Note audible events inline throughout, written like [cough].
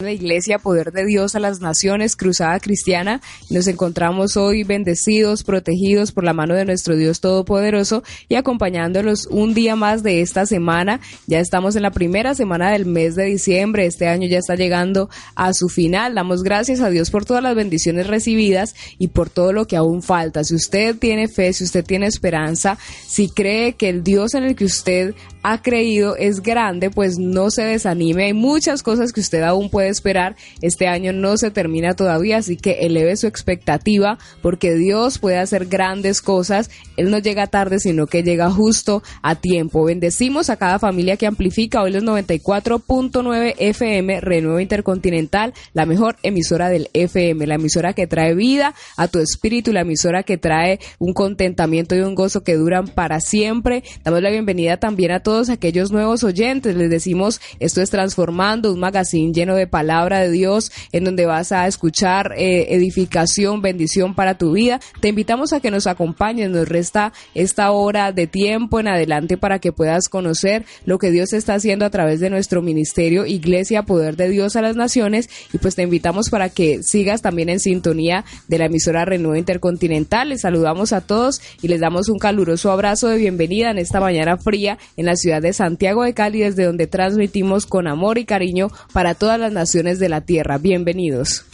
la Iglesia Poder de Dios a las Naciones, Cruzada Cristiana. Nos encontramos hoy bendecidos, protegidos por la mano de nuestro Dios Todopoderoso y acompañándolos un día más de esta semana. Ya estamos en la primera semana del mes de diciembre. Este año ya está llegando a su final. Damos gracias a Dios por todas las bendiciones recibidas y por todo lo que aún falta. Si usted tiene fe, si usted tiene esperanza, si cree que el Dios en el que usted ha creído es grande, pues no se desanime. Hay muchas cosas que usted aún puede esperar. Este año no se termina todavía, así que eleve su expectativa porque Dios puede hacer grandes cosas. Él no llega tarde, sino que llega justo a tiempo. Bendecimos a cada familia que amplifica hoy los 94.9 FM Renuevo Intercontinental, la mejor emisora del FM, la emisora que trae vida a tu espíritu, la emisora que trae un contentamiento y un gozo que duran para siempre. Damos la bienvenida también a todos aquellos nuevos oyentes. Les decimos, esto es Transformando, un magazine lleno de palabra de Dios en donde vas a escuchar eh, edificación, bendición para tu vida. Te invitamos a que nos acompañes, nos resta esta hora de tiempo en adelante para que puedas conocer lo que Dios está haciendo a través de nuestro ministerio Iglesia Poder de Dios a las Naciones y pues te invitamos para que sigas también en sintonía de la emisora Renuevo Intercontinental. Les saludamos a todos y les damos un caluroso abrazo de bienvenida en esta mañana fría en la ciudad de Santiago de Cali desde donde transmitimos con amor y cariño para todas las naciones de la Tierra. Bienvenidos.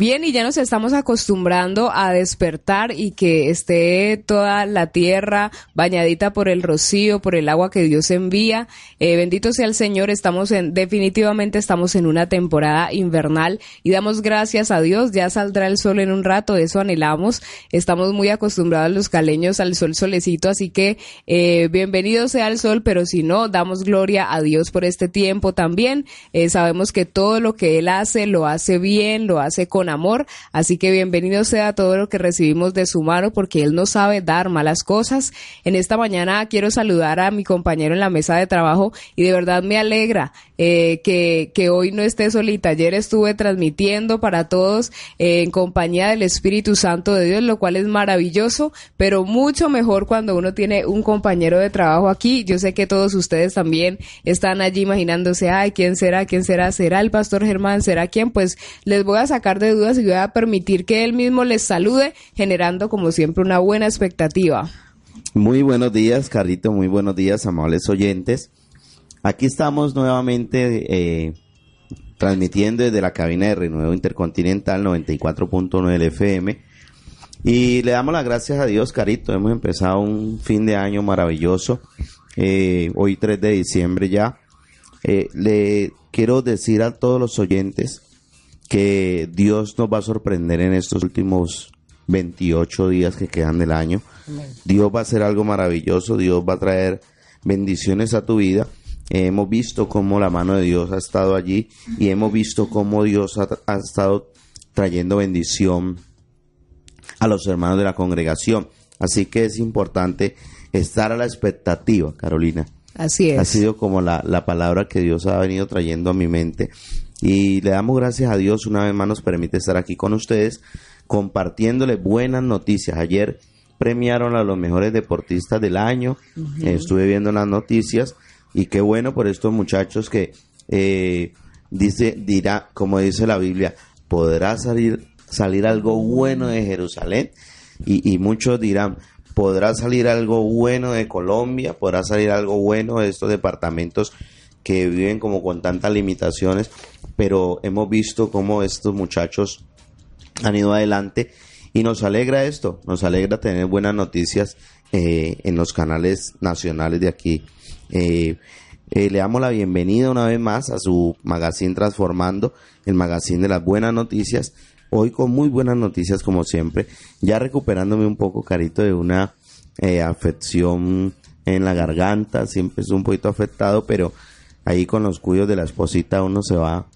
Bien, y ya nos estamos acostumbrando a despertar y que esté toda la tierra bañadita por el rocío, por el agua que Dios envía. Eh, bendito sea el Señor, estamos en, definitivamente estamos en una temporada invernal y damos gracias a Dios, ya saldrá el sol en un rato, eso anhelamos. Estamos muy acostumbrados los caleños al sol solecito, así que eh, bienvenido sea el sol, pero si no, damos gloria a Dios por este tiempo también. Eh, sabemos que todo lo que Él hace, lo hace bien, lo hace con amor. Así que bienvenido sea todo lo que recibimos de su mano porque Él no sabe dar malas cosas. En esta mañana quiero saludar a mi compañero en la mesa de trabajo y de verdad me alegra eh, que, que hoy no esté solita. Ayer estuve transmitiendo para todos eh, en compañía del Espíritu Santo de Dios, lo cual es maravilloso, pero mucho mejor cuando uno tiene un compañero de trabajo aquí. Yo sé que todos ustedes también están allí imaginándose, ay, ¿quién será? ¿Quién será? ¿Será el pastor Germán? ¿Será quién? Pues les voy a sacar de y voy a permitir que él mismo les salude, generando como siempre una buena expectativa. Muy buenos días, Carlito, muy buenos días, amables oyentes. Aquí estamos nuevamente eh, transmitiendo desde la cabina de Renuevo Intercontinental 94.9 FM. Y le damos las gracias a Dios, Carito. Hemos empezado un fin de año maravilloso. Eh, hoy 3 de diciembre ya. Eh, le quiero decir a todos los oyentes que Dios nos va a sorprender en estos últimos 28 días que quedan del año. Dios va a hacer algo maravilloso, Dios va a traer bendiciones a tu vida. hemos visto cómo la mano de Dios ha estado allí y hemos visto cómo Dios ha, ha estado trayendo bendición a los hermanos de la congregación. Así que es importante estar a la expectativa, Carolina. Así es. Ha sido como la, la palabra que Dios ha venido trayendo a mi mente. Y le damos gracias a Dios una vez más nos permite estar aquí con ustedes compartiéndole buenas noticias. Ayer premiaron a los mejores deportistas del año. Estuve viendo las noticias y qué bueno por estos muchachos que eh, dice dirá como dice la Biblia podrá salir salir algo bueno de Jerusalén y, y muchos dirán podrá salir algo bueno de Colombia, podrá salir algo bueno de estos departamentos que viven como con tantas limitaciones, pero hemos visto cómo estos muchachos han ido adelante y nos alegra esto, nos alegra tener buenas noticias eh, en los canales nacionales de aquí. Eh, eh, le damos la bienvenida una vez más a su magazine Transformando, el magazine de las buenas noticias. Hoy con muy buenas noticias como siempre, ya recuperándome un poco, Carito, de una afección en la garganta, siempre es un poquito afectado, pero ahí con los cuidos de la esposita uno se va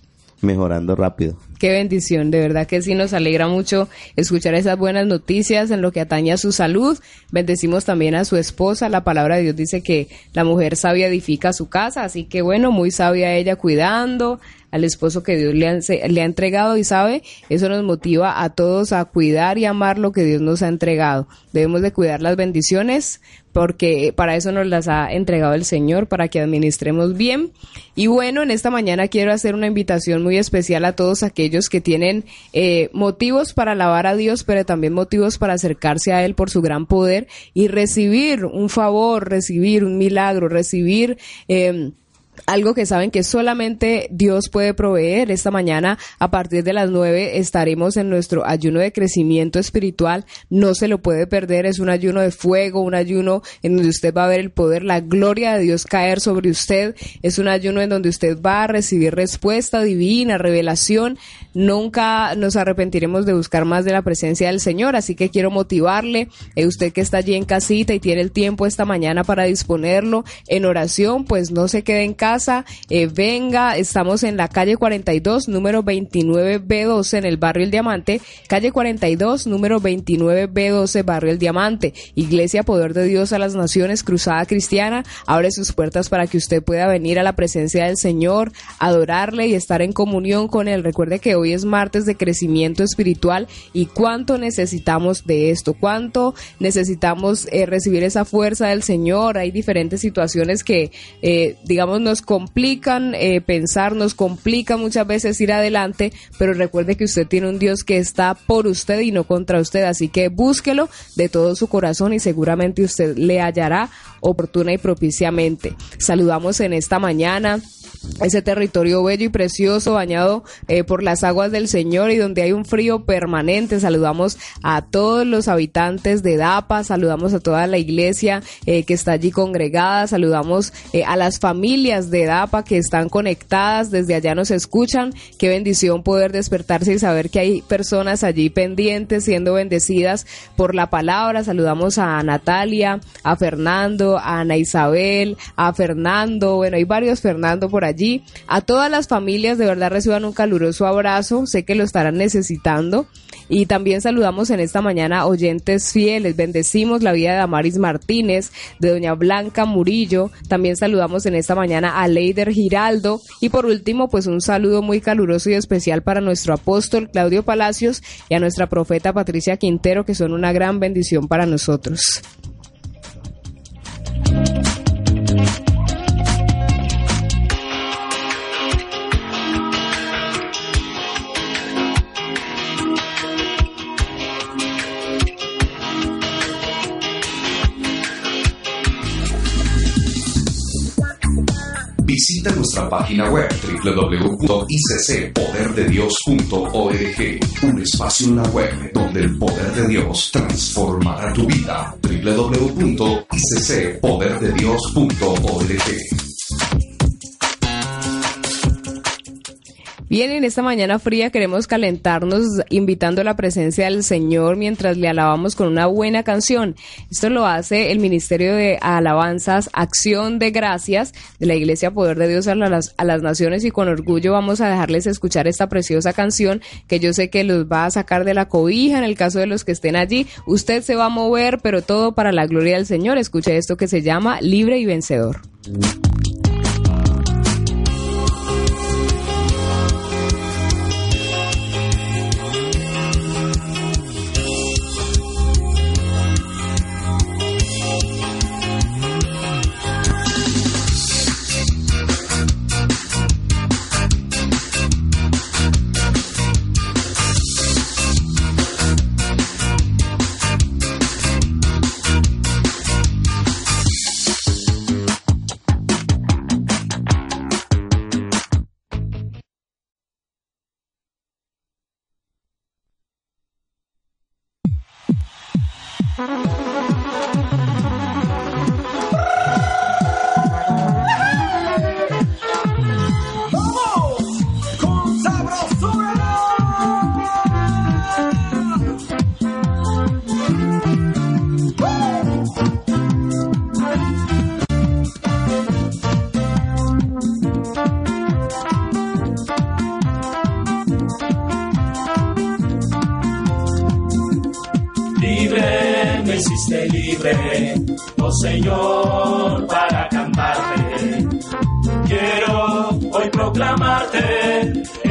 mejorando rápido. Qué bendición, de verdad que sí nos alegra mucho escuchar esas buenas noticias en lo que atañe a su salud. Bendecimos también a su esposa. La palabra de Dios dice que la mujer sabia edifica su casa, así que bueno, muy sabia ella cuidando, al esposo que Dios le le ha entregado y sabe, eso nos motiva a todos a cuidar y amar lo que Dios nos ha entregado. Debemos de cuidar las bendiciones porque para eso nos las ha entregado el Señor, para que administremos bien. Y bueno, en esta mañana quiero hacer una invitación muy especial a todos aquellos que tienen eh, motivos para alabar a Dios, pero también motivos para acercarse a Él por su gran poder y recibir un favor, recibir un milagro, recibir... Eh, algo que saben que solamente Dios puede proveer. Esta mañana a partir de las nueve estaremos en nuestro ayuno de crecimiento espiritual. No se lo puede perder. Es un ayuno de fuego, un ayuno en donde usted va a ver el poder, la gloria de Dios caer sobre usted. Es un ayuno en donde usted va a recibir respuesta divina, revelación. Nunca nos arrepentiremos de buscar más de la presencia del Señor. Así que quiero motivarle, eh, usted que está allí en casita y tiene el tiempo esta mañana para disponerlo en oración, pues no se quede en casa, eh, venga, estamos en la calle 42, número 29B12 en el barrio El Diamante, calle 42, número 29B12, barrio El Diamante, Iglesia Poder de Dios a las Naciones, Cruzada Cristiana, abre sus puertas para que usted pueda venir a la presencia del Señor, adorarle y estar en comunión con Él. Recuerde que hoy es martes de crecimiento espiritual y cuánto necesitamos de esto, cuánto necesitamos eh, recibir esa fuerza del Señor. Hay diferentes situaciones que, eh, digamos, nos complican eh, pensar, nos complica muchas veces ir adelante, pero recuerde que usted tiene un Dios que está por usted y no contra usted, así que búsquelo de todo su corazón y seguramente usted le hallará oportuna y propiciamente. Saludamos en esta mañana ese territorio bello y precioso bañado eh, por las aguas del Señor y donde hay un frío permanente. Saludamos a todos los habitantes de Dapa, saludamos a toda la iglesia eh, que está allí congregada, saludamos eh, a las familias de Dapa que están conectadas, desde allá nos escuchan. Qué bendición poder despertarse y saber que hay personas allí pendientes, siendo bendecidas por la palabra. Saludamos a Natalia, a Fernando, a Ana Isabel, a Fernando, bueno, hay varios Fernando por allí. A todas las familias de verdad reciban un caluroso abrazo, sé que lo estarán necesitando. Y también saludamos en esta mañana oyentes fieles, bendecimos la vida de Amaris Martínez, de doña Blanca Murillo, también saludamos en esta mañana a Leider Giraldo y por último pues un saludo muy caluroso y especial para nuestro apóstol Claudio Palacios y a nuestra profeta Patricia Quintero que son una gran bendición para nosotros. Visita nuestra página web www.iccpoderdedios.org, un espacio en la web donde el poder de Dios transformará tu vida. www.iccpoderdedios.org. Bien, en esta mañana fría queremos calentarnos invitando la presencia del Señor mientras le alabamos con una buena canción. Esto lo hace el Ministerio de Alabanzas Acción de Gracias de la Iglesia Poder de Dios a las, a las Naciones y con orgullo vamos a dejarles escuchar esta preciosa canción que yo sé que los va a sacar de la cobija en el caso de los que estén allí. Usted se va a mover, pero todo para la gloria del Señor. Escuche esto que se llama Libre y Vencedor.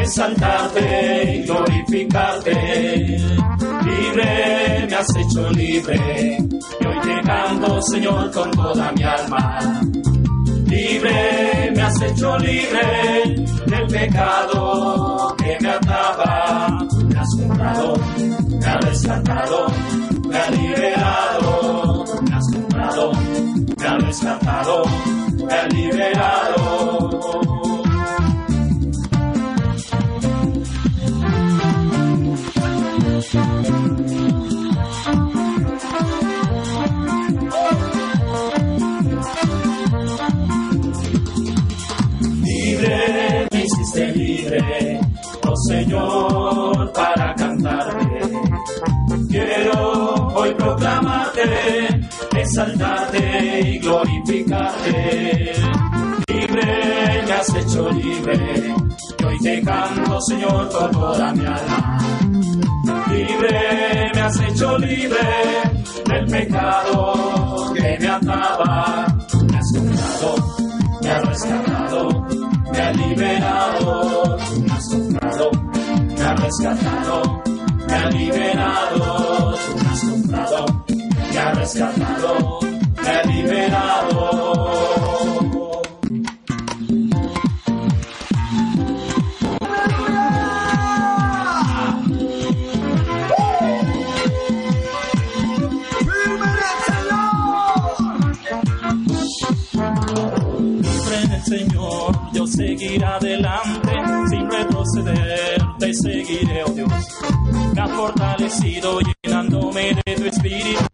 Exaltarte y glorificarte. Libre me has hecho libre, y hoy te canto, Señor, con toda mi alma. Libre me has hecho libre del pecado que me ataba. Me has comprado, me has rescatado, me has liberado. Me has comprado, me has rescatado, me has liberado. Libre, me hiciste libre, oh Señor, para cantarte. Quiero hoy proclamarte, exaltarte y glorificarte. Libre, me has hecho libre, y hoy te canto, Señor, con toda mi alma. Libre, me has hecho libre del pecado que me ataba. Me has comprado, me has rescatado, me has liberado. Me has comprado, me has rescatado, me has liberado. Me has comprado, me has rescatado, me has liberado. Seguiré adelante, sin retroceder, te seguiré, oh Dios. Me ha fortalecido llenándome de tu espíritu,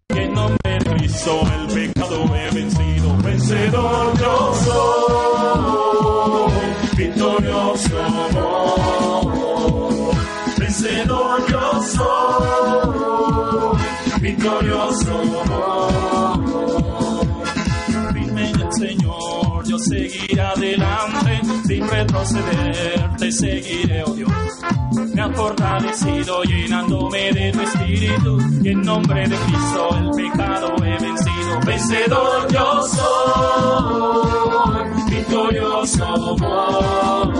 retroceder, te seguiré, oh Dios. Me ha fortalecido llenándome de tu espíritu, y en nombre de Cristo el pecado he vencido. Vencedor yo soy, victorioso amor.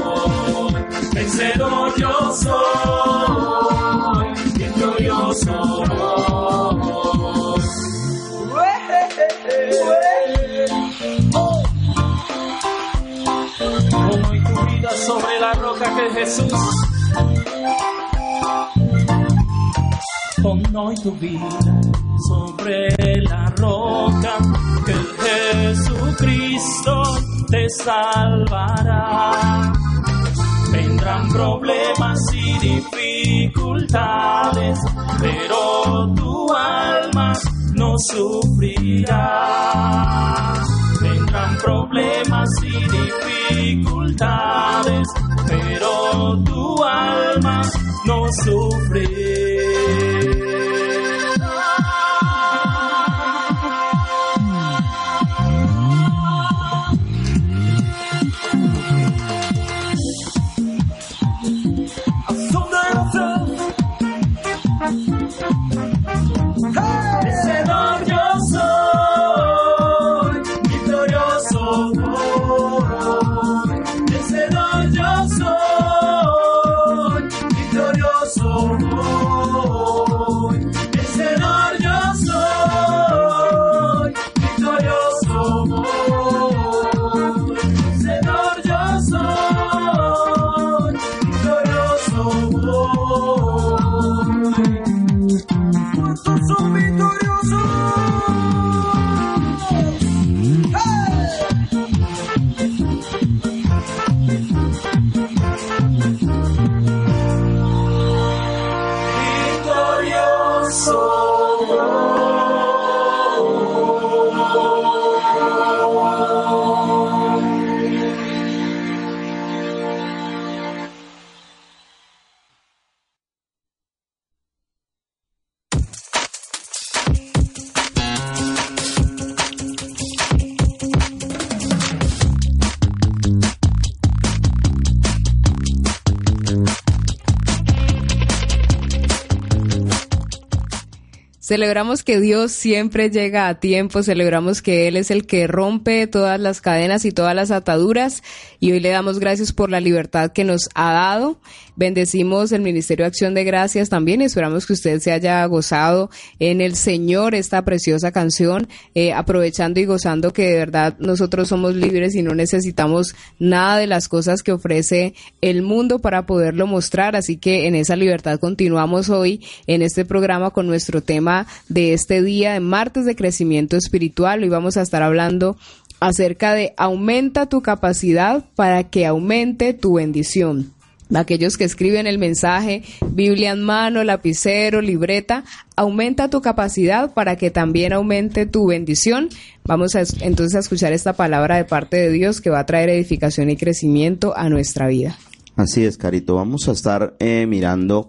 Vencedor yo soy, victorioso amor. La roca que es Jesús. Pon hoy tu vida sobre la roca que Jesucristo te salvará. Vendrán problemas y dificultades, pero tu alma no sufrirá. Vendrán problemas y dificultades, pero tu alma no sufrirá. Celebramos que Dios siempre llega a tiempo, celebramos que Él es el que rompe todas las cadenas y todas las ataduras y hoy le damos gracias por la libertad que nos ha dado. Bendecimos el Ministerio de Acción de Gracias también esperamos que usted se haya gozado en el Señor esta preciosa canción, eh, aprovechando y gozando que de verdad nosotros somos libres y no necesitamos nada de las cosas que ofrece el mundo para poderlo mostrar. Así que en esa libertad continuamos hoy en este programa con nuestro tema de este día de martes de crecimiento espiritual. Hoy vamos a estar hablando acerca de aumenta tu capacidad para que aumente tu bendición aquellos que escriben el mensaje, Biblia en mano, lapicero, libreta, aumenta tu capacidad para que también aumente tu bendición. Vamos a, entonces a escuchar esta palabra de parte de Dios que va a traer edificación y crecimiento a nuestra vida. Así es, Carito. Vamos a estar eh, mirando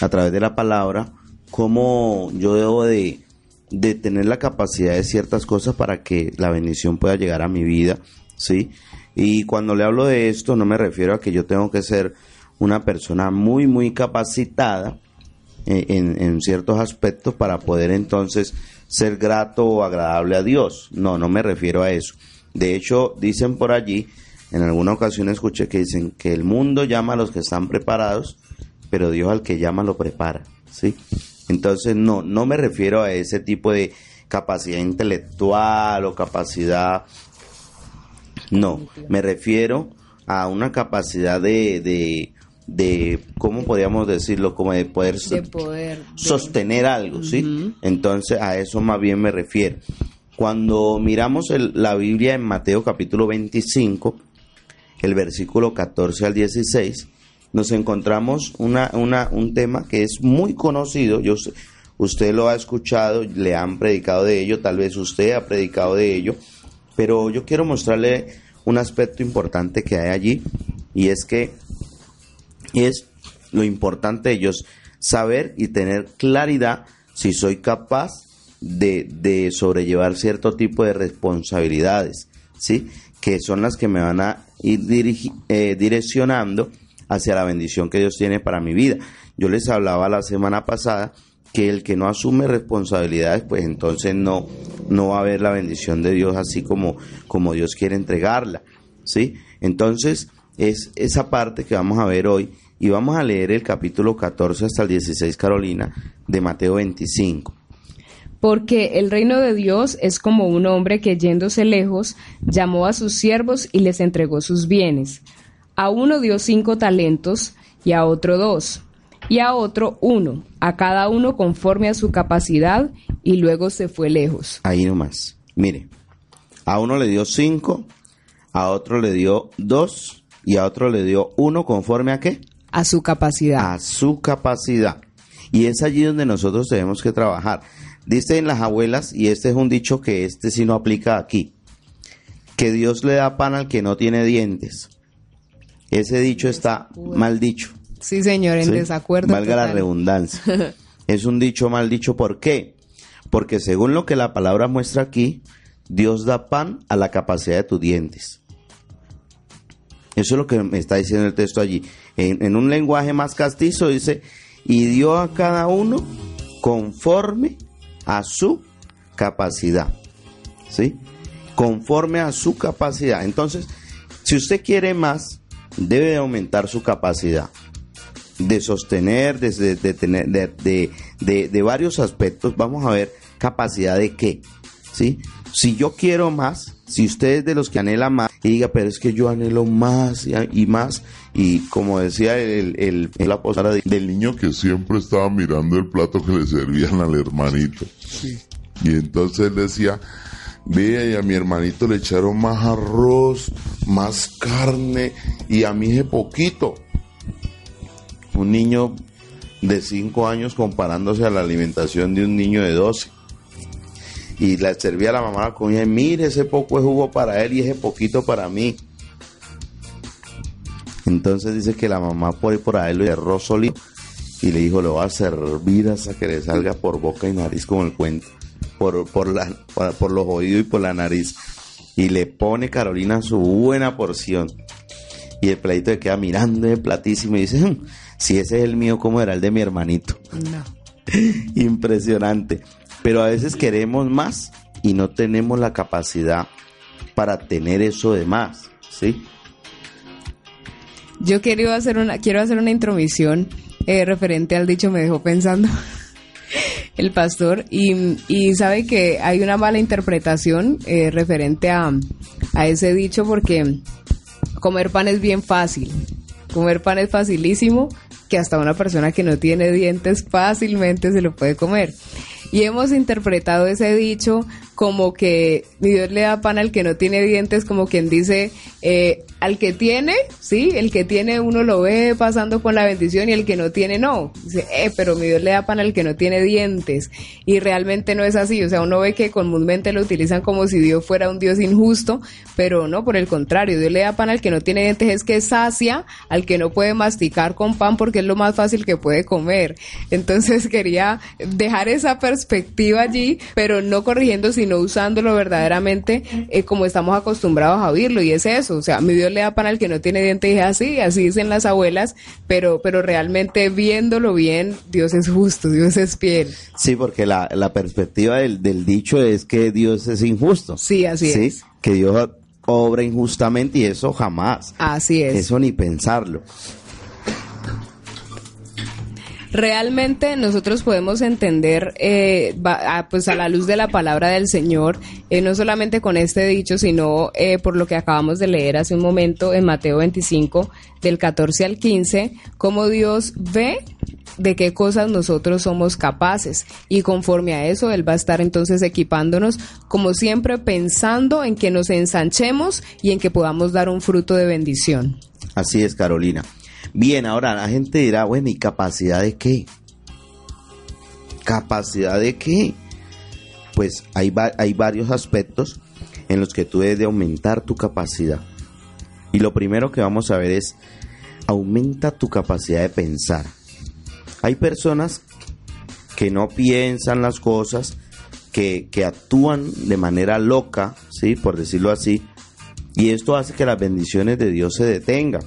a través de la palabra cómo yo debo de, de tener la capacidad de ciertas cosas para que la bendición pueda llegar a mi vida, ¿sí? Y cuando le hablo de esto no me refiero a que yo tengo que ser una persona muy, muy capacitada eh, en, ciertos aspectos para poder entonces ser grato o agradable a Dios. No, no me refiero a eso. De hecho, dicen por allí, en alguna ocasión escuché que dicen que el mundo llama a los que están preparados, pero Dios al que llama lo prepara, ¿sí? Entonces, no, no me refiero a ese tipo de capacidad intelectual o capacidad... No, me refiero a una capacidad de, de cómo podríamos decirlo como de poder, sostener algo sí entonces a eso más bien me refiero. Cuando miramos la Biblia en Mateo capítulo 25 el versículo 14 al 16 nos encontramos una, una, un tema que es muy conocido yo usted lo ha escuchado le han predicado de ello tal vez usted ha predicado de ello pero yo quiero mostrarle un aspecto importante que hay allí y es que es lo importante de ellos saber y tener claridad si soy capaz de, sobrellevar cierto tipo de responsabilidades, ¿sí? Que son las que me van a ir eh, direccionando hacia la bendición que Dios tiene para mi vida. Yo les hablaba la semana pasada que el que no asume responsabilidades, pues entonces no, no va a haber la bendición de Dios así como, como Dios quiere entregarla, ¿sí? Entonces, es esa parte que vamos a ver hoy y vamos a leer el capítulo 14 hasta el 16, Carolina, de Mateo 25. Porque el reino de Dios es como un hombre que yéndose lejos llamó a sus siervos y les entregó sus bienes. A uno dio cinco talentos y a otro dos, y a otro uno, a cada uno conforme a su capacidad, y luego se fue lejos. Ahí nomás. Mire, a uno le dio cinco, a otro le dio dos, y a otro le dio uno conforme a qué? A su capacidad. A su capacidad. Y es allí donde nosotros tenemos que trabajar. Dicen las abuelas, y este es un dicho que este sí no aplica aquí, que Dios le da pan al que no tiene dientes. Ese dicho está mal dicho. Sí, señor, en desacuerdo. Valga la redundancia. [laughs] es un dicho mal dicho, ¿por qué? Porque según lo que la palabra muestra aquí, Dios da pan a la capacidad de tus dientes. Eso es lo que me está diciendo el texto allí. En, un lenguaje más castizo dice, y dio a cada uno conforme a su capacidad. ¿Sí? Conforme a su capacidad. Entonces, si usted quiere más, debe de aumentar su capacidad de sostener, de, de, tener, de, de, de, varios aspectos. Vamos a ver capacidad de qué. ¿Sí? Si yo quiero más, si usted es de los que anhela más y diga, pero es que yo anhelo más y, más, y como decía el, el, la posada del niño que siempre estaba mirando el plato que le servían al hermanito. Y entonces él decía, vea, y a mi hermanito le echaron más arroz, más carne, y a mí es poquito. Un niño de 5 años comparándose a la alimentación de un niño de 12 y la servía a la mamá la comida, mire ese poco es jugo para él y ese poquito para mí. Entonces dice que la mamá por ahí por ahí lo cerró solito y le dijo, le va a servir hasta que le salga por boca y nariz como el cuento, por, por, la, por, los oídos y por la nariz. Y le pone Carolina su buena porción. Y el platito le queda mirando el platísimo y dice, hmm, si ese es el mío, ¿cómo era el de mi hermanito? No. [laughs] Impresionante. Pero a veces queremos más y no tenemos la capacidad para tener eso de más, ¿sí? Yo quiero hacer una, quiero hacer una intromisión eh, referente al dicho, me dejó pensando [laughs] el pastor, y, y sabe que hay una mala interpretación eh, referente a, a ese dicho porque comer pan es bien fácil, comer pan es facilísimo, que hasta una persona que no tiene dientes fácilmente se lo puede comer. Y hemos interpretado ese dicho como que Dios le da pan al que no tiene dientes, como quien dice, eh, al que tiene, sí, el que tiene uno lo ve pasando con la bendición y el que no tiene no. Dice, eh, pero mi Dios le da pan al que no tiene dientes. Y realmente no es así, o sea, uno ve que comúnmente lo utilizan como si Dios fuera un Dios injusto, pero no, por el contrario, Dios le da pan al que no tiene dientes, es que sacia al que no puede masticar con pan porque es lo más fácil que puede comer. Entonces [laughs] quería dejar esa perspectiva allí, pero no corrigiendo, sino usándolo verdaderamente eh, como estamos acostumbrados a oírlo. Y es eso, o sea, mi Dios le da pan al que no tiene dientes y es así, así dicen las abuelas, pero, pero realmente viéndolo bien, Dios es justo, Dios es fiel. Sí, porque la, la perspectiva del, del dicho es que Dios es injusto. Sí, así ¿sí? es. Que Dios obra injustamente y eso jamás. Así es. Eso ni pensarlo. Realmente nosotros podemos entender, eh, va- a- pues a la luz de la palabra del Señor, eh, no solamente con este dicho, sino eh, por lo que acabamos de leer hace un momento en Mateo 25, del 14 al 15, cómo Dios ve de qué cosas nosotros somos capaces y conforme a eso Él va a estar entonces equipándonos, como siempre pensando en que nos ensanchemos y en que podamos dar un fruto de bendición. Así es, Carolina. Bien, ahora la gente dirá, bueno, ¿y capacidad de qué? ¿Capacidad de qué? Pues hay, va- hay varios aspectos en los que tú debes de aumentar tu capacidad. Y lo primero que vamos a ver es, aumenta tu capacidad de pensar. Hay personas que no piensan las cosas, que, que actúan de manera loca, ¿sí? Por decirlo así, y esto hace que las bendiciones de Dios se detengan.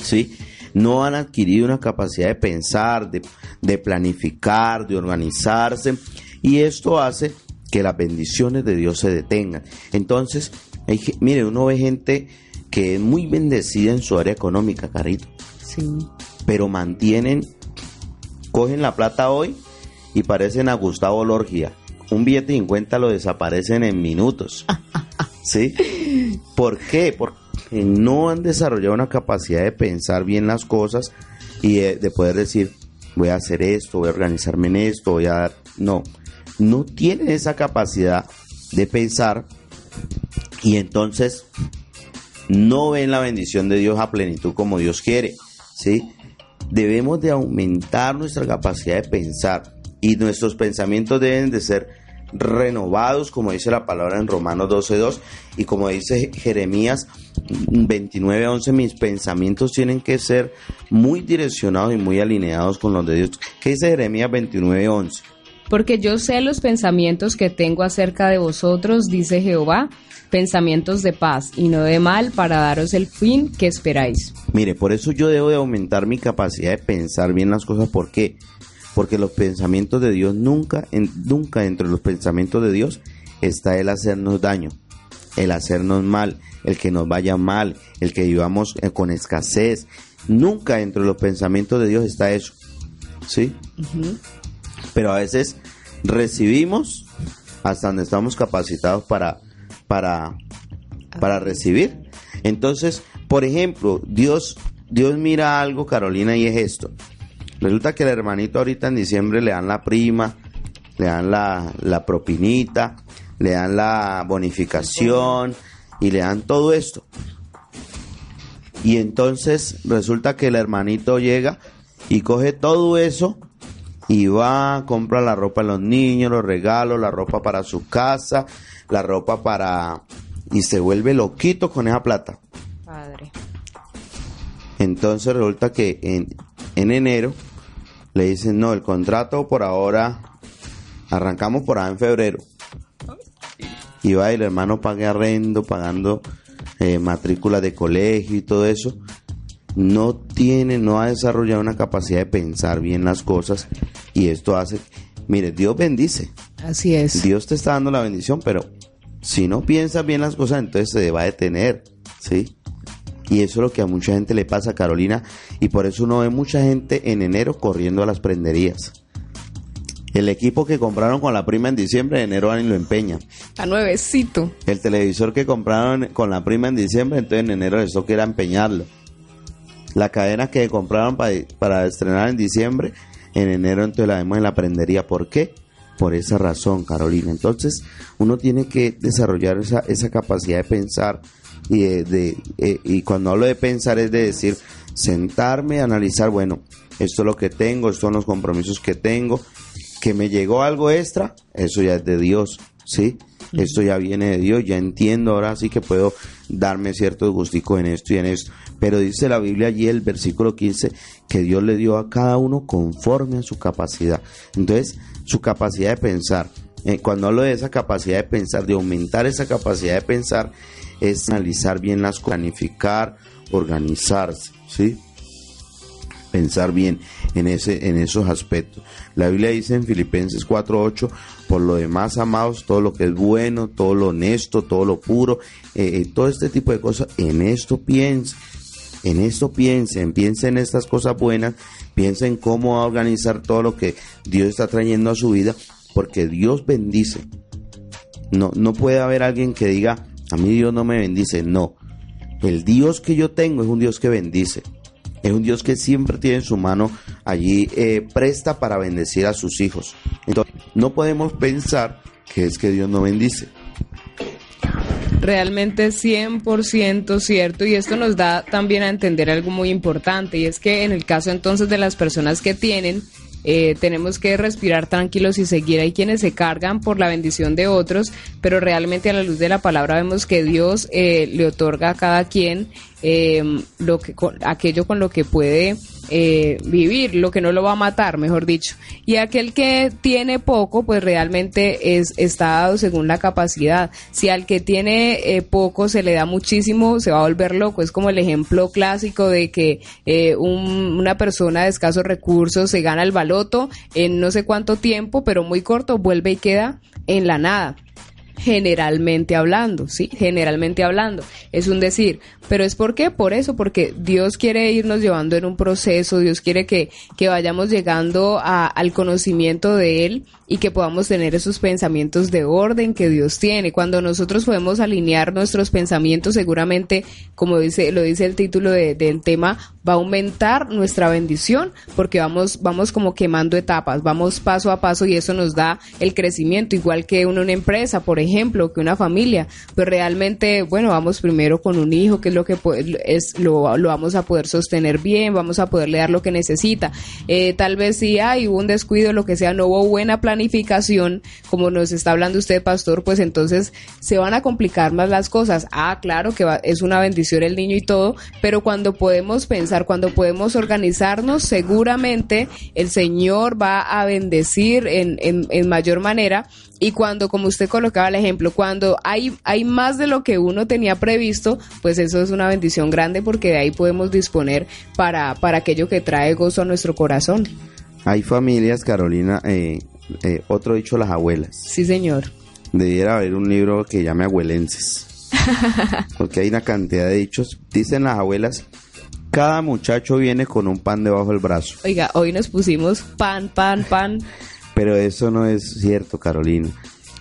¿Sí? No han adquirido una capacidad de pensar, de, de planificar, de organizarse, y esto hace que las bendiciones de Dios se detengan. Entonces, hay, mire, uno ve gente que es muy bendecida en su área económica, Carito, Sí. pero mantienen, cogen la plata hoy y parecen a Gustavo Lorgia. Un billete de 50 lo desaparecen en minutos. [laughs] ¿Sí? ¿Por qué? Porque no han desarrollado una capacidad de pensar bien las cosas y de, de poder decir, voy a hacer esto, voy a organizarme en esto, voy a dar... No, no tienen esa capacidad de pensar y entonces no ven la bendición de Dios a plenitud como Dios quiere, ¿sí? Debemos de aumentar nuestra capacidad de pensar y nuestros pensamientos deben de ser renovados, como dice la palabra en Romanos 12.2 y como dice Jeremías 29.11, mis pensamientos tienen que ser muy direccionados y muy alineados con los de Dios. ¿Qué dice Jeremías 29.11? Porque yo sé los pensamientos que tengo acerca de vosotros, dice Jehová, pensamientos de paz y no de mal para daros el fin que esperáis. Mire, por eso yo debo de aumentar mi capacidad de pensar bien las cosas. ¿Por qué? Porque los pensamientos de Dios nunca, en- nunca entre los pensamientos de Dios está el hacernos daño, el hacernos mal, el que nos vaya mal, el que vivamos eh, con escasez. Nunca entre los pensamientos de Dios está eso. ¿Sí? Pero a veces recibimos hasta donde estamos capacitados para, para, para recibir. Entonces, por ejemplo, Dios, Dios mira algo, Carolina, y es esto. Resulta que el hermanito ahorita en diciembre le dan la prima, le dan la, la propinita, le dan la bonificación y le dan todo esto. Y entonces resulta que el hermanito llega y coge todo eso y va, compra la ropa a los niños, los regalos, la ropa para su casa, la ropa para... y se vuelve loquito con esa plata. Padre. Entonces resulta que en, en enero le dicen, no, el contrato por ahora, arrancamos por ahí en febrero. Y va y el hermano pague arrendo, pagando eh, matrícula de colegio y todo eso. No tiene, no ha desarrollado una capacidad de pensar bien las cosas y esto hace, mire, Dios bendice, Así es. Dios te está dando la bendición, pero si no piensas bien las cosas, entonces se va a detener, ¿sí? Y eso es lo que a mucha gente le pasa, Carolina, y por eso uno ve mucha gente en enero corriendo a las prenderías. El equipo que compraron con la prima en diciembre, en enero van y lo empeñan. A nuevecito. El televisor que compraron con la prima en diciembre, entonces en enero les toca ir a empeñarlo. La cadena que compraron para, para estrenar en diciembre, en enero entonces la vemos en la prendería. ¿Por qué? Por esa razón, Carolina. Entonces, uno tiene que desarrollar esa, esa capacidad de pensar y, de, de, eh, y cuando hablo de pensar es de decir, sentarme, analizar, bueno, esto es lo que tengo, estos son los compromisos que tengo, que me llegó algo extra, eso ya es de Dios, ¿sí? Esto ya viene de Dios, ya entiendo ahora sí que puedo darme ciertos gusticos en esto y en esto. Pero dice la Biblia allí, el versículo 15, que Dios le dio a cada uno conforme a su capacidad. Entonces, su capacidad de pensar. Eh, cuando hablo de esa capacidad de pensar, de aumentar esa capacidad de pensar, es analizar bien las cosas, planificar, organizarse, ¿sí? Pensar bien en, ese, en esos aspectos. La Biblia dice en Filipenses 4.8, por lo demás, amados, todo lo que es bueno, todo lo honesto, todo lo puro, eh, eh, todo este tipo de cosas, en esto piensen, en esto piensen, piensen en estas cosas buenas, piensen cómo organizar todo lo que Dios está trayendo a su vida, porque Dios bendice. No, no puede haber alguien que diga, a mí Dios no me bendice, no. El Dios que yo tengo es un Dios que bendice. Es un Dios que siempre tiene en su mano allí eh, presta para bendecir a sus hijos. Entonces, no podemos pensar que es que Dios no bendice. Realmente 100% cierto y esto nos da también a entender algo muy importante y es que en el caso entonces de las personas que tienen eh, tenemos que respirar tranquilos y seguir. Hay quienes se cargan por la bendición de otros, pero realmente a la luz de la palabra vemos que Dios eh, le otorga a cada quien eh, lo que, con, aquello con lo que puede eh, vivir, lo que no lo va a matar, mejor dicho. Y aquel que tiene poco, pues realmente es, está dado según la capacidad. Si al que tiene eh, poco se le da muchísimo, se va a volver loco. Es como el ejemplo clásico de que eh, un, una persona de escasos recursos se gana el baloto en no sé cuánto tiempo, pero muy corto, vuelve y queda en la nada generalmente hablando, ¿sí? Generalmente hablando. Es un decir. Pero es por qué? Por eso, porque Dios quiere irnos llevando en un proceso, Dios quiere que, que vayamos llegando al conocimiento de Él y que podamos tener esos pensamientos de orden que Dios tiene. Cuando nosotros podemos alinear nuestros pensamientos, seguramente, como dice, lo dice el título de, del tema, va a aumentar nuestra bendición porque vamos, vamos como quemando etapas, vamos paso a paso y eso nos da el crecimiento, igual que una, una empresa, por ejemplo, que una familia. Pues realmente, bueno, vamos primero con un hijo, que es lo que es, lo, lo vamos a poder sostener bien, vamos a poderle dar lo que necesita. Eh, tal vez si hay un descuido, lo que sea, no hubo buena planificación, como nos está hablando usted, pastor, pues entonces se van a complicar más las cosas. Ah, claro que va, es una bendición el niño y todo, pero cuando podemos pensar, cuando podemos organizarnos, seguramente el Señor va a bendecir en, en, en mayor manera y cuando, como usted colocaba el ejemplo, cuando hay, hay más de lo que uno tenía previsto, pues eso es una bendición grande porque de ahí podemos disponer para, para aquello que trae gozo a nuestro corazón. Hay familias, Carolina, eh, eh, otro dicho, las abuelas. Sí, señor. Debiera haber un libro que llame Abuelenses. [laughs] porque hay una cantidad de dichos. Dicen las abuelas, cada muchacho viene con un pan debajo del brazo. Oiga, hoy nos pusimos pan, pan, pan. Pero eso no es cierto, Carolina.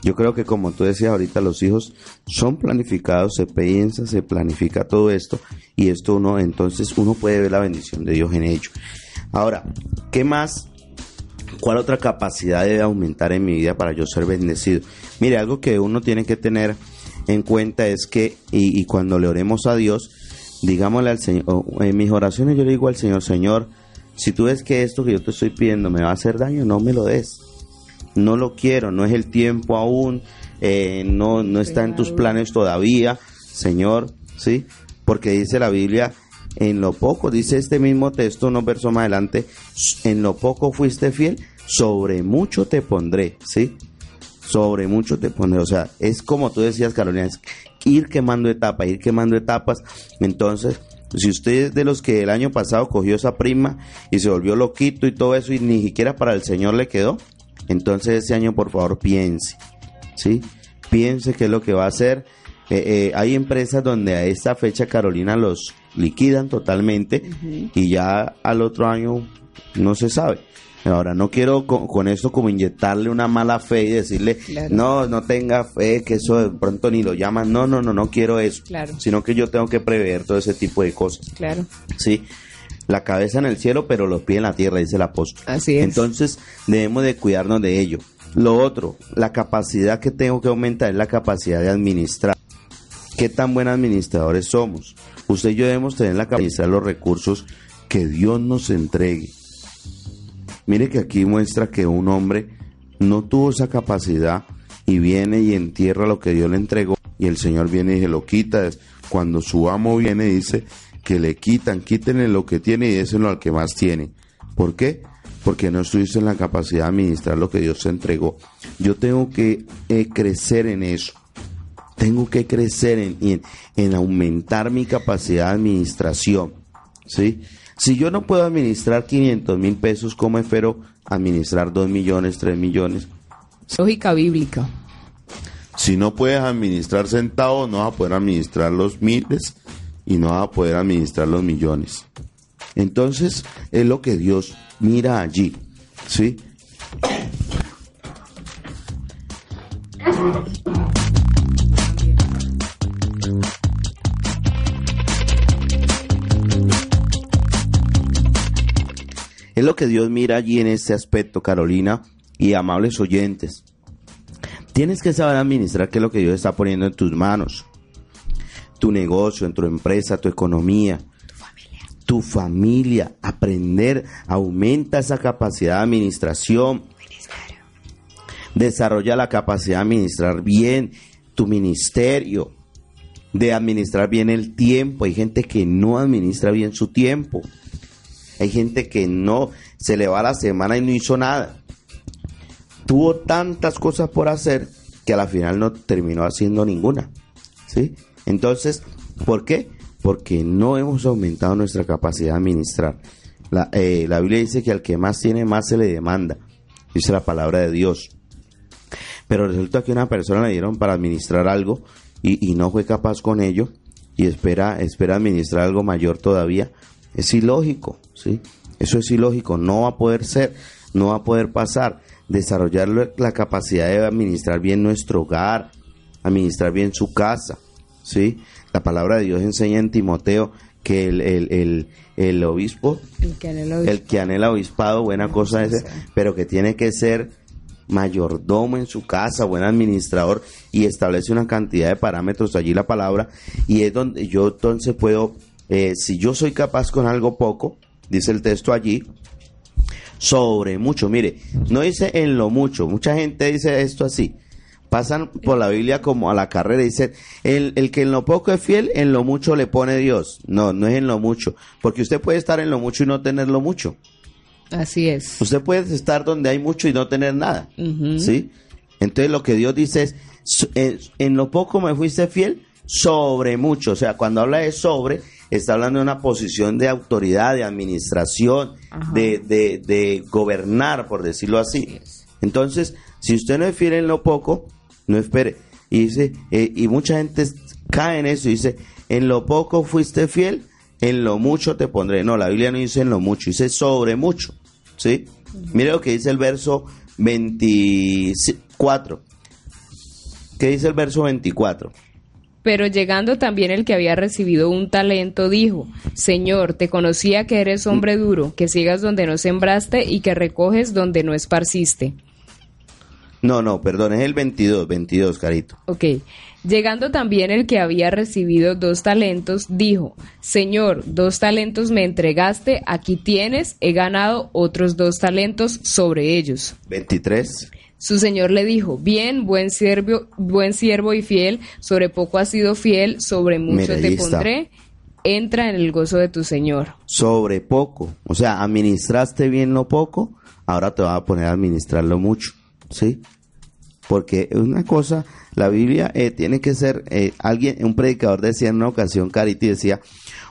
Yo creo que como tú decías ahorita, los hijos son planificados, se piensa, se planifica todo esto y esto uno, entonces uno puede ver la bendición de Dios en ello. Ahora, ¿qué más? ¿Cuál otra capacidad debe aumentar en mi vida para yo ser bendecido? Mire, algo que uno tiene que tener en cuenta es que, y, y cuando le oremos a Dios, digámosle al Señor, en mis oraciones yo le digo al Señor, Señor, si tú ves que esto que yo te estoy pidiendo me va a hacer daño, no me lo des no lo quiero, no es el tiempo aún, eh, no, no está en tus planes todavía, Señor, ¿sí? Porque dice la Biblia, en lo poco, dice este mismo texto, unos versos más adelante, en lo poco fuiste fiel, sobre mucho te pondré, ¿sí? Sobre mucho te pondré, o sea, es como tú decías, Carolina, es ir quemando etapas, ir quemando etapas, entonces si usted es de los que el año pasado cogió esa prima y se volvió loquito y todo eso y ni siquiera para el Señor le quedó, Entonces ese año por favor piense, ¿sí? Piense qué es lo que va a hacer. Eh, eh, hay empresas donde a esta fecha Carolina los liquidan totalmente y ya al otro año no se sabe. Ahora, no quiero con, con esto como inyectarle una mala fe y decirle, Claro. no, no tenga fe, que eso de pronto ni lo llaman. No, no, no, no quiero eso. Claro. Sino que yo tengo que prever todo ese tipo de cosas. Claro. ¿sí? La cabeza en el cielo, pero los pies en la tierra, dice el apóstol. Así es. Entonces, debemos de cuidarnos de ello. Lo otro, la capacidad que tengo que aumentar es la capacidad de administrar. ¿Qué tan buenos administradores somos? Usted y yo debemos tener la capacidad de administrar los recursos que Dios nos entregue. Mire que aquí muestra que un hombre no tuvo esa capacidad y viene y entierra lo que Dios le entregó y el Señor viene y se lo quita. Cuando su amo viene dice que le quitan, quítenle lo que tiene y déselo al que más tiene. ¿Por qué? Porque no estuviste en la capacidad de administrar lo que Dios te entregó. Yo tengo que eh, crecer en eso. Tengo que crecer en, en, en aumentar mi capacidad de administración. ¿sí? Si yo no puedo administrar 500 mil pesos, ¿cómo espero administrar 2 millones, 3 millones? Lógica bíblica. Si no puedes administrar centavos, no vas a poder administrar los miles y no vas a poder administrar los millones. Entonces, es lo que Dios mira allí. ¿Sí? Es lo que Dios mira allí en este aspecto, Carolina y amables oyentes. Tienes que saber administrar qué es lo que Dios está poniendo en tus manos. Tu negocio, en tu empresa, tu economía, tu familia. Aprender, aumenta esa capacidad de administración. Desarrolla la capacidad de administrar bien tu ministerio, de administrar bien el tiempo. Hay gente que no administra bien su tiempo. Hay gente que no se le va la semana y no hizo nada. Tuvo tantas cosas por hacer que a la final no terminó haciendo ninguna. ¿Sí? Entonces, ¿por qué? Porque no hemos aumentado nuestra capacidad de administrar. La, eh, la Biblia dice que al que más tiene, más se le demanda. Dice la palabra de Dios. Pero resulta que una persona le dieron para administrar algo y, y no fue capaz con ello y espera, espera administrar algo mayor todavía. Es ilógico, ¿sí? Eso es ilógico, no va a poder ser, no va a poder pasar. Desarrollar la- la capacidad de administrar bien nuestro hogar, administrar bien su casa, ¿sí? La palabra de Dios enseña en Timoteo que el, el, el, el obispo El que anhela el que anhela obispado, buena cosa es, pero que tiene que ser mayordomo en su casa, buen administrador y establece una cantidad de parámetros allí la palabra y es donde yo entonces puedo, eh, si yo soy capaz con algo poco, dice el texto allí, sobre mucho, mire, no dice en lo mucho, mucha gente dice esto así, pasan por la Biblia como a la carrera y dicen, el, el que en lo poco es fiel, en lo mucho le pone Dios. No, no es en lo mucho, porque usted puede estar en lo mucho y no tenerlo mucho. Así es. Usted puede estar donde hay mucho y no tener nada. ¿Sí? Entonces lo que Dios dice es, "So- eh, en lo poco me fuiste fiel, sobre mucho. O sea, cuando habla de sobre, está hablando de una posición de autoridad, de administración, de, de, de gobernar, por decirlo así. Entonces, si usted no es fiel en lo poco, no espere. Y dice, eh, y mucha gente cae en eso y dice, en lo poco fuiste fiel, en lo mucho te pondré. No, la Biblia no dice en lo mucho, dice sobre mucho. ¿Sí? Mire lo que dice el verso 24. ¿Qué dice el verso 24? Pero llegando también el que había recibido un talento, dijo, Señor, te conocía que eres hombre duro, que ciegas donde no sembraste y que recoges donde no esparciste. No, no, perdón, es el 22, 22, carito. Ok. Llegando también el que había recibido dos talentos, dijo, Señor, dos talentos me entregaste, aquí tienes, he ganado otros dos talentos sobre ellos. 23. Su señor le dijo, bien, buen siervo, buen siervo y fiel, sobre poco has sido fiel, sobre mucho Mira, te está. pondré, entra en el gozo de tu señor. sobre poco. O sea, administraste bien lo poco, ahora te va a poner a administrarlo mucho, ¿sí? Porque una cosa, la Biblia eh, tiene que ser, eh, alguien, un predicador decía en una ocasión, Cariti decía,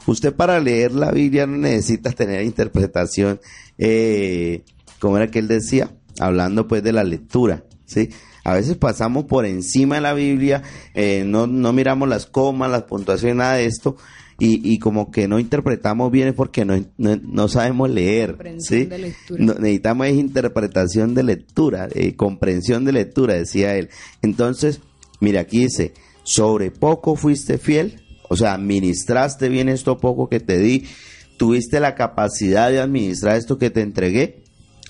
usted para leer la Biblia no necesita tener interpretación, eh, ¿cómo era que él decía? hablando pues de la lectura, ¿sí? A veces pasamos por encima de la Biblia, eh, no, no miramos las comas, las puntuaciones, nada de esto, y, y como que no interpretamos bien es porque no, no, no sabemos leer, ¿sí? de. No- necesitamos es interpretación de lectura, eh, comprensión de lectura, decía él. Entonces, mira, aquí dice, sobre poco fuiste fiel, o sea, administraste bien esto poco que te di, tuviste la capacidad de administrar esto que te entregué,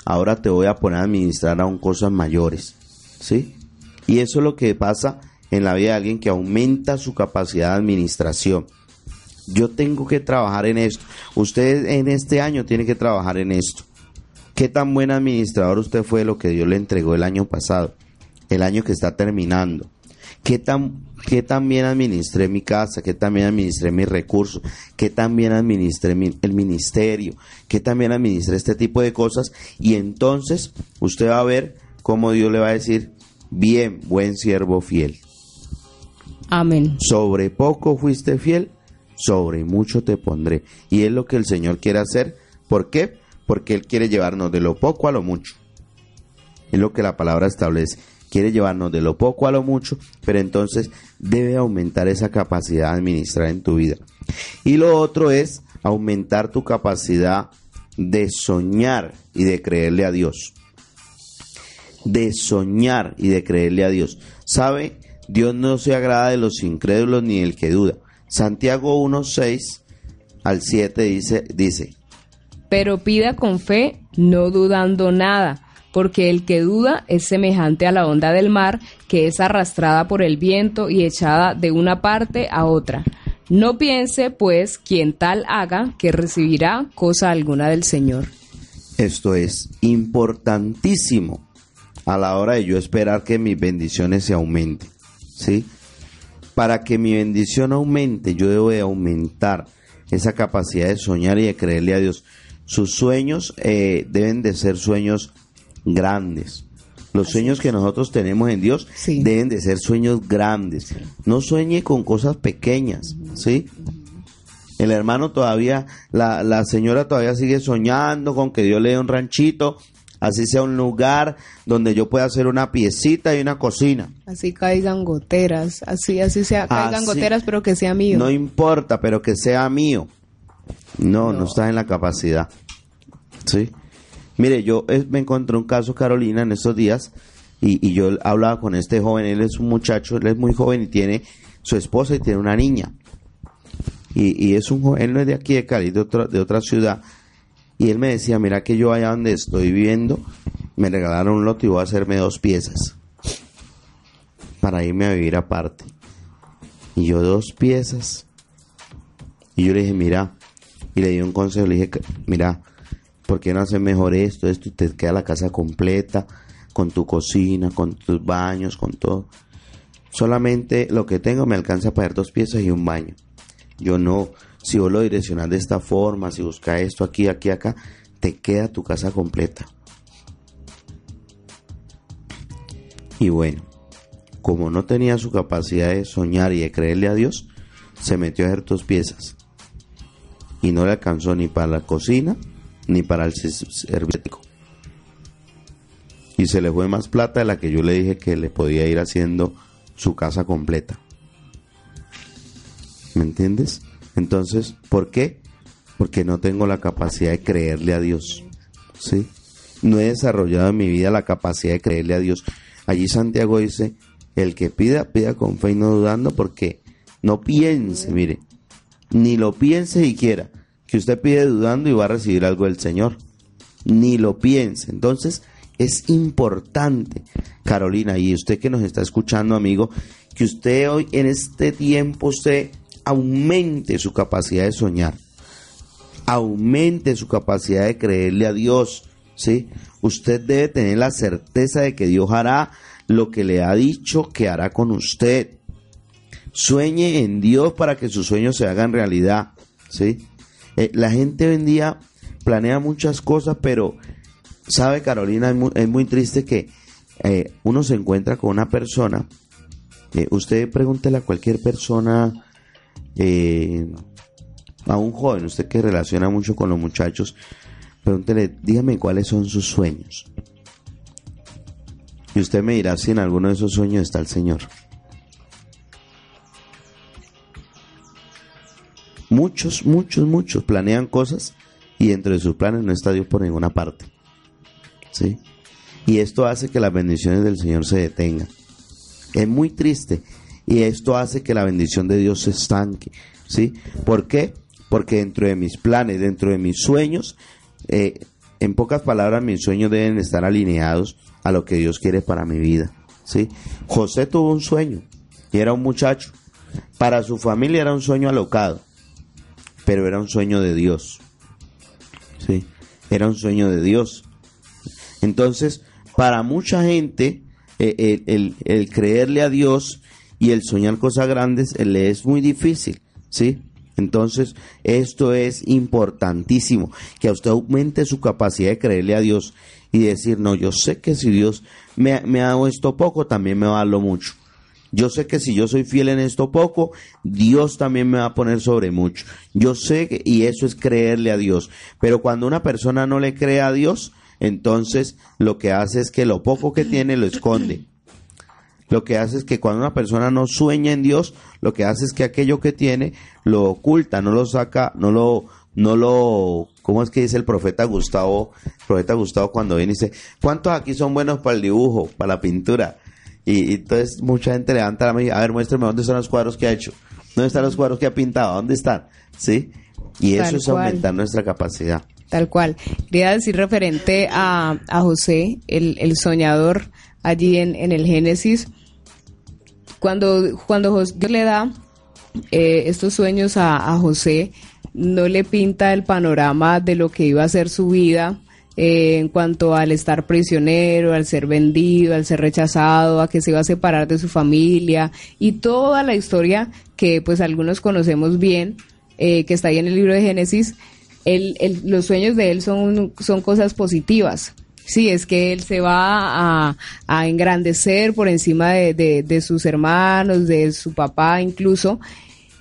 ahora te voy a poner a administrar aún cosas mayores, ¿sí? Y eso es lo que pasa en la vida de alguien que aumenta su capacidad de administración. Yo tengo que trabajar en esto. Usted en este año tiene que trabajar en esto. ¿Qué tan buen administrador usted fue de lo que Dios le entregó el año pasado? El año que está terminando. ¿Qué tan, qué tan bien administré mi casa? ¿Qué tan bien administré mis recursos? ¿Qué tan bien administré mi- el ministerio? ¿Qué tan bien administré este tipo de cosas? Y entonces usted va a ver cómo Dios le va a decir, bien, buen siervo fiel. Amén. Sobre poco fuiste fiel, sobre mucho te pondré. Y es lo que el Señor quiere hacer. ¿Por qué? Porque Él quiere llevarnos de lo poco a lo mucho. Es lo que la palabra establece. Quiere llevarnos de lo poco a lo mucho, pero entonces debe aumentar esa capacidad de administrar en tu vida. Y lo otro es aumentar tu capacidad de soñar y de creerle a Dios de soñar y de creerle a Dios. ¿Sabe? Dios no se agrada de los incrédulos ni del que duda. Santiago 1.6 al 7 dice, dice, Pero pida con fe, no dudando nada, porque el que duda es semejante a la onda del mar, que es arrastrada por el viento y echada de una parte a otra. No piense, pues, quien tal haga, que recibirá cosa alguna del Señor. esto es importantísimo a la hora de yo esperar que mis bendiciones se aumenten. ¿Sí? Para que mi bendición aumente, yo debo de aumentar esa capacidad de soñar y de creerle a Dios. Sus sueños eh, deben de ser sueños grandes. Los sueños que nosotros tenemos en Dios Sí. deben de ser sueños grandes. No sueñe con cosas pequeñas, ¿sí? El hermano todavía, la, la señora todavía sigue soñando con que Dios le dé un ranchito, así sea un lugar donde yo pueda hacer una piecita y una cocina. Así caigan goteras, así, así sea, caigan Así- goteras, pero que sea mío. No importa, pero que sea mío. No, no, está en la capacidad. ¿Sí? Mire, yo eh, me encontré un caso, Carolina, en estos días, y, y yo hablaba con este joven, él es un muchacho, él es muy joven y tiene su esposa y tiene una niña. Y, y es un joven, él no es de aquí de Cali, de otra, de otra ciudad. Y él me decía, mira que yo allá donde estoy viviendo, me regalaron un lote y voy a hacerme dos piezas para irme a vivir aparte. Y yo dos piezas. Y yo le dije, mira, y le di un consejo, le dije, mira, ¿por qué no haces mejor esto, esto? Y te queda la casa completa, con tu cocina, con tus baños, con todo. Solamente lo que tengo me alcanza para dos piezas y un baño. Yo no, si vos lo direccionas de esta forma, si buscas esto aquí, aquí, acá, te queda tu casa completa. Y bueno, como no tenía su capacidad de soñar y de creerle a Dios, se metió a hacer dos piezas. Y no le alcanzó ni para la cocina ni para el serviético. Y se le fue más plata de la que yo le dije que le podía ir haciendo su casa completa. ¿Me entiendes? Entonces, ¿por qué? Porque no tengo la capacidad de creerle a Dios. ¿Sí? No he desarrollado en mi vida la capacidad de creerle a Dios. Allí Santiago dice, el que pida, pida con fe y no dudando, porque no piense, mire, ni lo piense siquiera, que usted pide dudando y va a recibir algo del Señor. Ni lo piense. Entonces, es importante, Carolina, y usted que nos está escuchando, amigo, que usted hoy en este tiempo usted aumente su capacidad de soñar, aumente su capacidad de creerle a Dios, ¿sí? Usted debe tener la certeza de que Dios hará lo que le ha dicho que hará con usted. Sueñe en Dios para que sus sueños se hagan realidad, ¿sí? Eh, la gente hoy en día planea muchas cosas, pero sabe Carolina, es muy, triste que eh, uno se encuentra con una persona, eh, usted pregúntele a cualquier persona, eh, a un joven, usted que relaciona mucho con los muchachos, pregúntele, dígame cuáles son sus sueños. Y usted me dirá si en alguno de esos sueños está el Señor. Muchos, muchos, muchos planean cosas y dentro de sus planes no está Dios por ninguna parte. ¿Sí? Y esto hace que las bendiciones del Señor se detengan. Es muy triste y esto hace que la bendición de Dios se estanque. ¿Sí? ¿Por qué? Porque dentro de mis planes, dentro de mis sueños, eh, en pocas palabras, mis sueños deben estar alineados a lo que Dios quiere para mi vida. ¿sí? José tuvo un sueño y era un muchacho. Para su familia era un sueño alocado, pero era un sueño de Dios. ¿sí? Era un sueño de Dios. Entonces, para mucha gente, eh, el, el, creerle a Dios y el soñar cosas grandes le es muy difícil, ¿sí? Entonces, esto es importantísimo, que a usted aumente su capacidad de creerle a Dios y decir, no, yo sé que si Dios me, me ha dado esto poco, también me va a darlo mucho. Yo sé que si yo soy fiel en esto poco, Dios también me va a poner sobre mucho. Yo sé que, y eso es creerle a Dios. Pero cuando una persona no le cree a Dios, entonces lo que hace es que lo poco que tiene lo esconde. Lo que hace es que cuando una persona no sueña en Dios, lo que hace es que aquello que tiene lo oculta, no lo saca, no lo, no lo, ¿cómo es que dice el profeta Gustavo? El profeta Gustavo cuando viene y dice, ¿cuántos aquí son buenos para el dibujo, para la pintura? Y, entonces mucha gente levanta la mano y a ver, muéstrame dónde están los cuadros que ha hecho, dónde están los cuadros que ha pintado, dónde están, ¿sí? Y eso es aumentar nuestra capacidad. Tal cual. Quería decir referente a, a José, el, el soñador, allí en, en el Génesis, cuando, cuando Dios le da eh, estos sueños a, José, no le pinta el panorama de lo que iba a ser su vida eh, en cuanto al estar prisionero, al ser vendido, al ser rechazado, a que se iba a separar de su familia y toda la historia que pues algunos conocemos bien, eh, que está ahí en el libro de Génesis, los sueños de él son, son cosas positivas. Sí, es que él se va a, engrandecer por encima de, sus hermanos, de su papá incluso.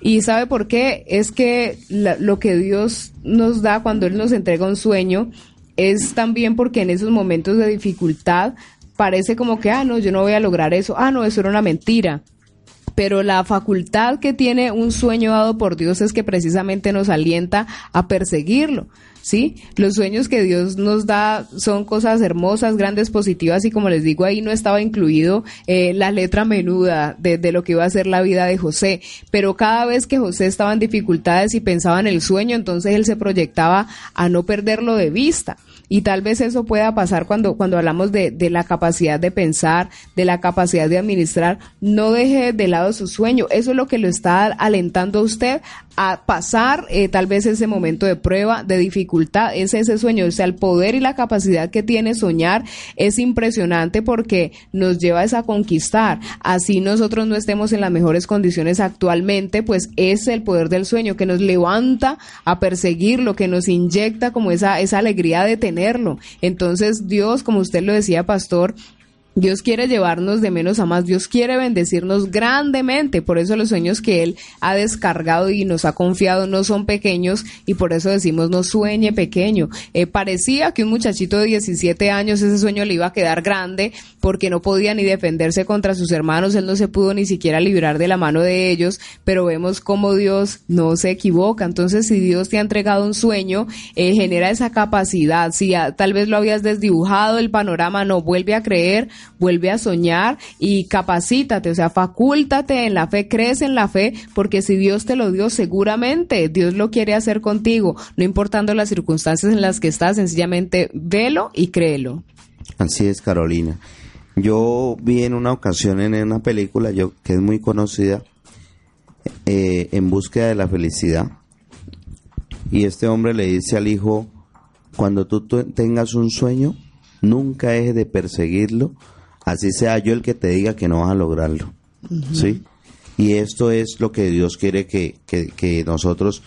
Y sabe por qué? Es que lo que Dios nos da cuando Él nos entrega un sueño es también porque en esos momentos de dificultad parece como que, ah, no, yo no voy a lograr eso, ah, no, eso era una mentira. Pero la facultad que tiene un sueño dado por Dios es que precisamente nos alienta a perseguirlo. ¿sí? Los sueños que Dios nos da son cosas hermosas, grandes, positivas y como les digo ahí no estaba incluido eh, la letra menuda de, de, lo que iba a ser la vida de José, pero cada vez que José estaba en dificultades y pensaba en el sueño, entonces él se proyectaba a no perderlo de vista. Y tal vez eso pueda pasar cuando, cuando hablamos de, de la capacidad de pensar, de la capacidad de administrar. No deje de lado su sueño. Eso es lo que lo está alentando a usted a pasar eh, tal vez ese momento de prueba, de dificultad. Es ese sueño. O sea, el poder y la capacidad que tiene soñar es impresionante porque nos lleva a conquistar. Así nosotros no estemos en las mejores condiciones actualmente, pues es el poder del sueño que nos levanta a perseguir lo que nos inyecta como esa, esa alegría de tener entonces Dios, como usted lo decía, pastor, Dios quiere llevarnos de menos a más, Dios quiere bendecirnos grandemente, por eso los sueños que Él ha descargado y nos ha confiado no son pequeños y por eso decimos no sueñe pequeño. Eh, parecía que un muchachito de 17 años ese sueño le iba a quedar grande porque no podía ni defenderse contra sus hermanos, Él no se pudo ni siquiera librar de la mano de ellos, pero vemos cómo Dios no se equivoca. Entonces si Dios te ha entregado un sueño, eh, genera esa capacidad, si tal vez lo habías desdibujado el panorama, no vuelve a creer, vuelve a soñar y capacítate, o sea, facúltate en la fe, crece en la fe, porque si Dios te lo dio, seguramente Dios lo quiere hacer contigo, no importando las circunstancias en las que estás, sencillamente velo y créelo. Así es, Carolina. Yo vi en una ocasión en una película yo, que es muy conocida, eh, En búsqueda de la felicidad. Y este hombre le dice al hijo, cuando tú tengas un sueño, nunca dejes de perseguirlo así sea yo el que te diga que no vas a lograrlo. ¿Sí? Y esto es lo que Dios quiere que, que, nosotros...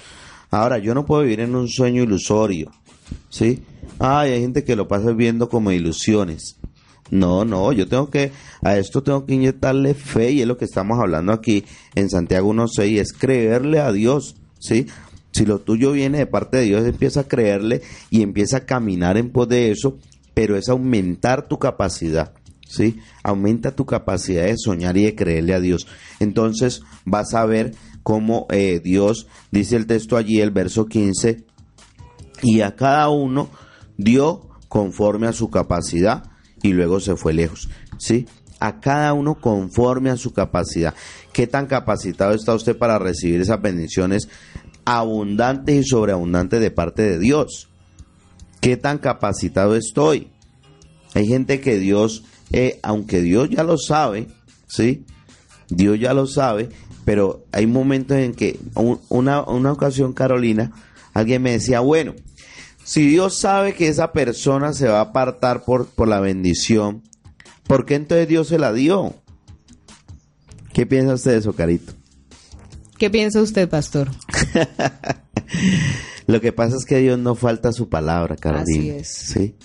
Ahora, yo no puedo vivir en un sueño ilusorio. ¿Sí? Ay, hay gente que lo pasa viendo como ilusiones. No, no, yo tengo que, a esto tengo que inyectarle fe y es lo que estamos hablando aquí en Santiago 1.6, es creerle a Dios, ¿sí? Si lo tuyo viene de parte de Dios, empieza a creerle y empieza a caminar en pos de eso, pero es aumentar tu capacidad ¿sí? Aumenta tu capacidad de soñar y de creerle a Dios. Entonces vas a ver cómo eh, Dios, dice el texto allí, el verso 15, y a cada uno dio conforme a su capacidad y luego se fue lejos, ¿sí? A cada uno conforme a su capacidad. ¿Qué tan capacitado está usted para recibir esas bendiciones abundantes y sobreabundantes de parte de Dios? ¿Qué tan capacitado estoy? Hay gente que Dios, eh, aunque Dios ya lo sabe, ¿sí? Dios ya lo sabe, pero hay momentos en que, una, una ocasión, Carolina, alguien me decía, bueno, si Dios sabe que esa persona se va a apartar por, por la bendición, ¿por qué entonces Dios se la dio? ¿Qué piensa usted de eso, Carito? ¿Qué piensa usted, pastor? [laughs] Lo que pasa es que Dios no falta su palabra, Carolina. Así es. ¿sí?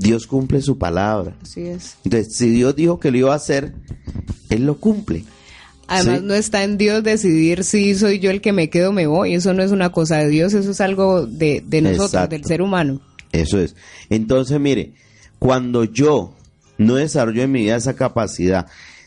Dios cumple su palabra. Así es. Entonces, si Dios dijo que lo iba a hacer, Él lo cumple. Además, Sí. no está en Dios decidir si soy yo el que me quedo o me voy. Eso no es una cosa de Dios, eso es algo de, de nosotros, Exacto. del ser humano. Eso es. Entonces, mire, cuando yo no desarrollo en mi vida esa capacidad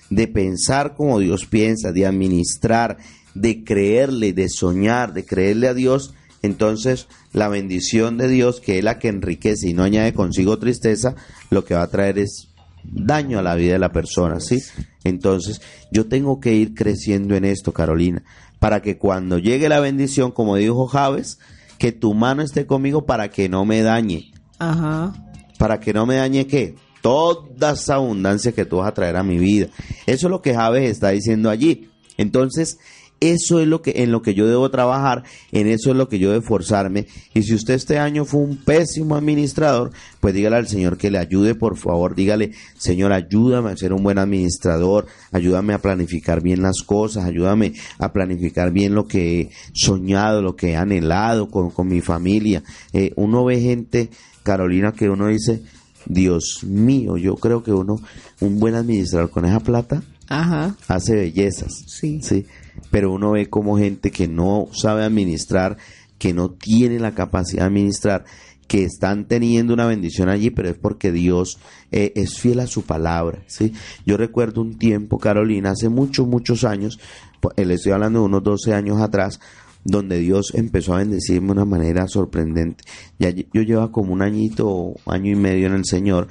de pensar como Dios piensa, de administrar, de creerle, de soñar, de creerle a Dios, entonces la bendición de Dios, que es la que enriquece y no añade consigo tristeza, lo que va a traer es daño a la vida de la persona, ¿sí? Entonces, yo tengo que ir creciendo en esto, Carolina, para que cuando llegue la bendición, como dijo Javes, que tu mano esté conmigo para que no me dañe. Ajá. Para que no me dañe qué? Toda esa abundancia que tú vas a traer a mi vida. Eso es lo que Javes está diciendo allí. Entonces, eso es lo que en lo que yo debo trabajar, en eso es lo que yo debo esforzarme. Y si usted este año fue un pésimo administrador, pues dígale al Señor que le ayude, por favor, dígale, Señor, ayúdame a ser un buen administrador, ayúdame a planificar bien las cosas, ayúdame a planificar bien lo que he soñado, lo que he anhelado con, con mi familia. Eh, uno ve gente, Carolina, que uno dice, Dios mío, yo creo que uno, un buen administrador con esa plata, Ajá. hace bellezas. Sí. Sí. Pero uno ve como gente que no sabe administrar, que no tiene la capacidad de administrar, que están teniendo una bendición allí, pero es porque Dios eh, es fiel a su palabra. ¿sí? Yo recuerdo un tiempo, Carolina, hace muchos, muchos años, pues, le estoy hablando de unos 12 años atrás, donde Dios empezó a bendecirme de una manera sorprendente. Ya yo llevaba como un añito, año y medio en el Señor,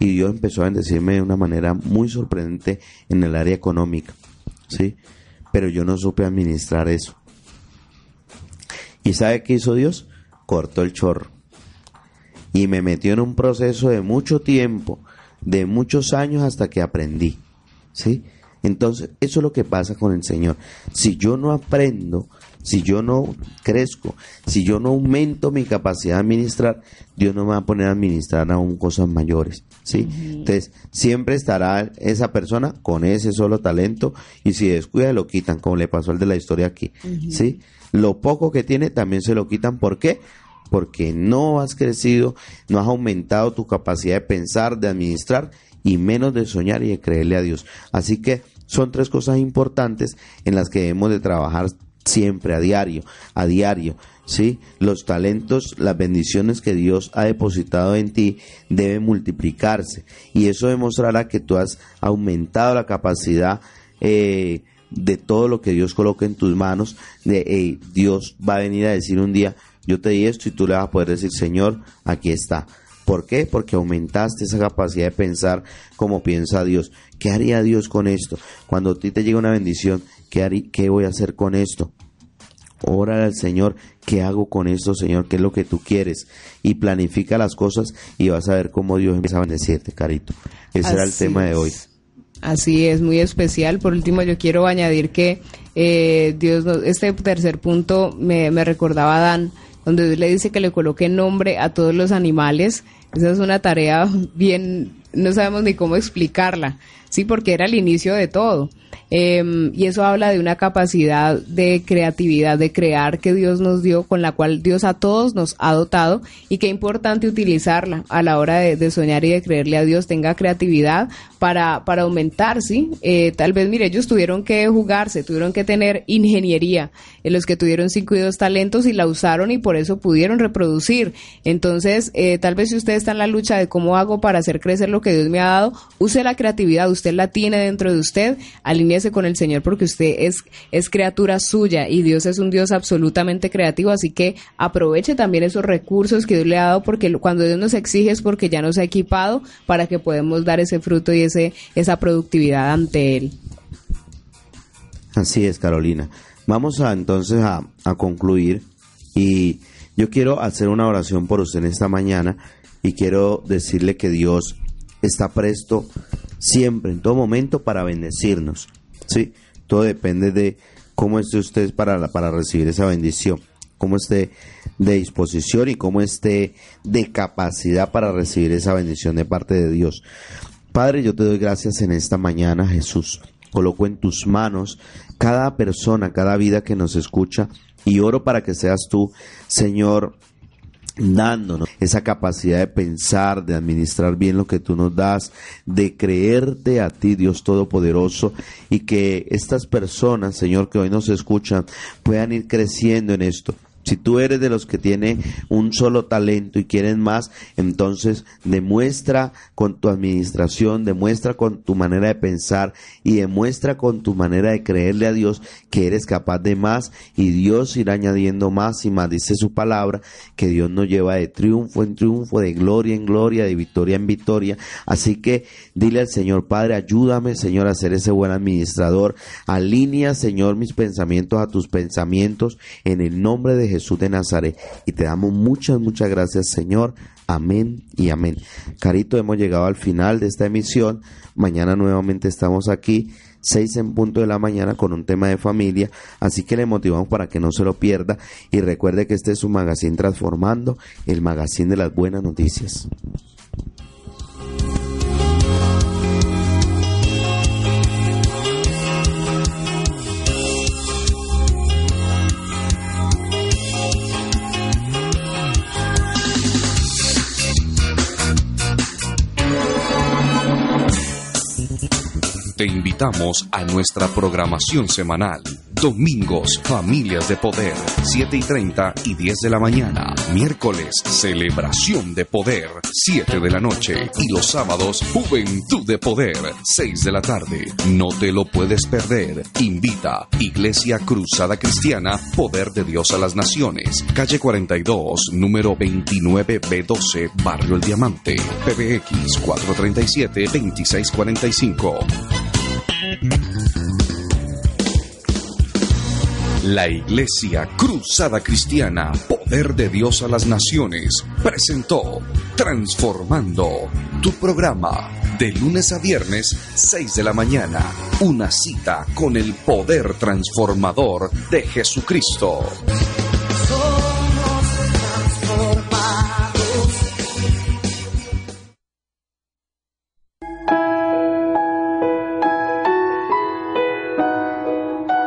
y Dios empezó a bendecirme de una manera muy sorprendente en el área económica. ¿sí? Pero yo no supe administrar eso. ¿Y sabe qué hizo Dios? Cortó el chorro. Y me metió en un proceso de mucho tiempo, de muchos años hasta que aprendí. ¿Sí? Entonces, eso es lo que pasa con el Señor. Si yo no aprendo, si yo no crezco, si yo no aumento mi capacidad de administrar, Dios no me va a poner a administrar aún cosas mayores. ¿Sí? Entonces, siempre estará esa persona con ese solo talento y si descuida lo quitan, como le pasó al de la historia aquí. ¿sí? Lo poco que tiene también se lo quitan. ¿Por qué? Porque no has crecido, no has aumentado tu capacidad de pensar, de administrar y menos de soñar y de creerle a Dios. Así que son tres cosas importantes en las que debemos de trabajar siempre a diario, a diario, ¿sí? Los talentos, las bendiciones que Dios ha depositado en ti deben multiplicarse y eso demostrará que tú has aumentado la capacidad eh, de todo lo que Dios coloca en tus manos. De, Dios va a venir a decir un día, yo te di esto y tú le vas a poder decir, Señor, aquí está. ¿Por qué? Porque aumentaste esa capacidad de pensar como piensa Dios. ¿Qué haría Dios con esto? Cuando a ti te llega una bendición, ¿qué, harí- qué voy a hacer con esto? Ora al Señor, ¿qué hago con esto, Señor? ¿Qué es lo que tú quieres? Y planifica las cosas y vas a ver cómo Dios empieza a bendecirte, carito. Ese era el tema de es. hoy. Así es, muy especial. Por último, yo quiero añadir que eh, Dios, este tercer punto me, me recordaba a Dan, donde Dios le dice que le coloque nombre a todos los animales. Esa es una tarea bien, no sabemos ni cómo explicarla, sí, porque era el inicio de todo. Eh, y eso habla de una capacidad de creatividad, de crear que Dios nos dio, con la cual Dios a todos nos ha dotado y qué importante utilizarla a la hora de, soñar y de creerle a Dios, tenga creatividad para, para aumentar, ¿sí? Eh, tal vez, mire, ellos tuvieron que jugarse, tuvieron que tener ingeniería, en los que tuvieron cinco y dos talentos y la usaron y por eso pudieron reproducir. Entonces, eh, tal vez si usted está en la lucha de cómo hago para hacer crecer lo que que Dios me ha dado, use la creatividad, usted la tiene dentro de usted, alíñese con el Señor porque usted es, es criatura suya y Dios es un Dios absolutamente creativo, así que aproveche también esos recursos que Dios le ha dado porque cuando Dios nos exige es porque ya nos ha equipado para que podamos dar ese fruto y ese, esa productividad ante Él. Así es, Carolina. Vamos a entonces a, a concluir y yo quiero hacer una oración por usted en esta mañana y quiero decirle que Dios está presto siempre, en todo momento, para bendecirnos. ¿sí? Todo depende de cómo esté usted para, para recibir esa bendición, cómo esté de disposición y cómo esté de capacidad para recibir esa bendición de parte de Dios. Padre, yo te doy gracias en esta mañana, Jesús. Coloco en tus manos cada persona, cada vida que nos escucha y oro para que seas tú, Señor, dándonos esa capacidad de pensar, de administrar bien lo que tú nos das, de creerte a ti, Dios Todopoderoso, y que estas personas, Señor, que hoy nos escuchan, puedan ir creciendo en esto, si tú eres de los que tiene un solo talento y quieren más, entonces demuestra con tu administración, demuestra con tu manera de pensar y demuestra con tu manera de creerle a Dios que eres capaz de más y Dios irá añadiendo más y más. Dice su palabra que Dios nos lleva de triunfo en triunfo, de gloria en gloria, de victoria en victoria. Así que dile al Señor, Padre, ayúdame, Señor, a ser ese buen administrador. Alinea, Señor, mis pensamientos a tus pensamientos en el nombre de Jesús Jesús de Nazaret. Y te damos muchas, muchas gracias, Señor. Amén y amén. Carito, hemos llegado al final de esta emisión. Mañana nuevamente estamos aquí, seis en punto de la mañana, con un tema de familia. Así que le motivamos para que no se lo pierda. Y recuerde que este es su magazine transformando, el magazine de las buenas noticias. Te invitamos a nuestra programación semanal. Domingos, Familias de Poder, 7 y 30 y 10 de la mañana. Miércoles, Celebración de Poder, 7 de la noche. Y los sábados, Juventud de Poder, 6 de la tarde. No te lo puedes perder. Invita Iglesia Cruzada Cristiana, Poder de Dios a las Naciones. Calle 42, número 29B12, Barrio El Diamante. PBX 437-2645. La Iglesia Cruzada Cristiana, Poder de Dios a las Naciones, presentó Transformando tu programa de lunes a viernes, 6 de la mañana. Una cita con el poder transformador de Jesucristo.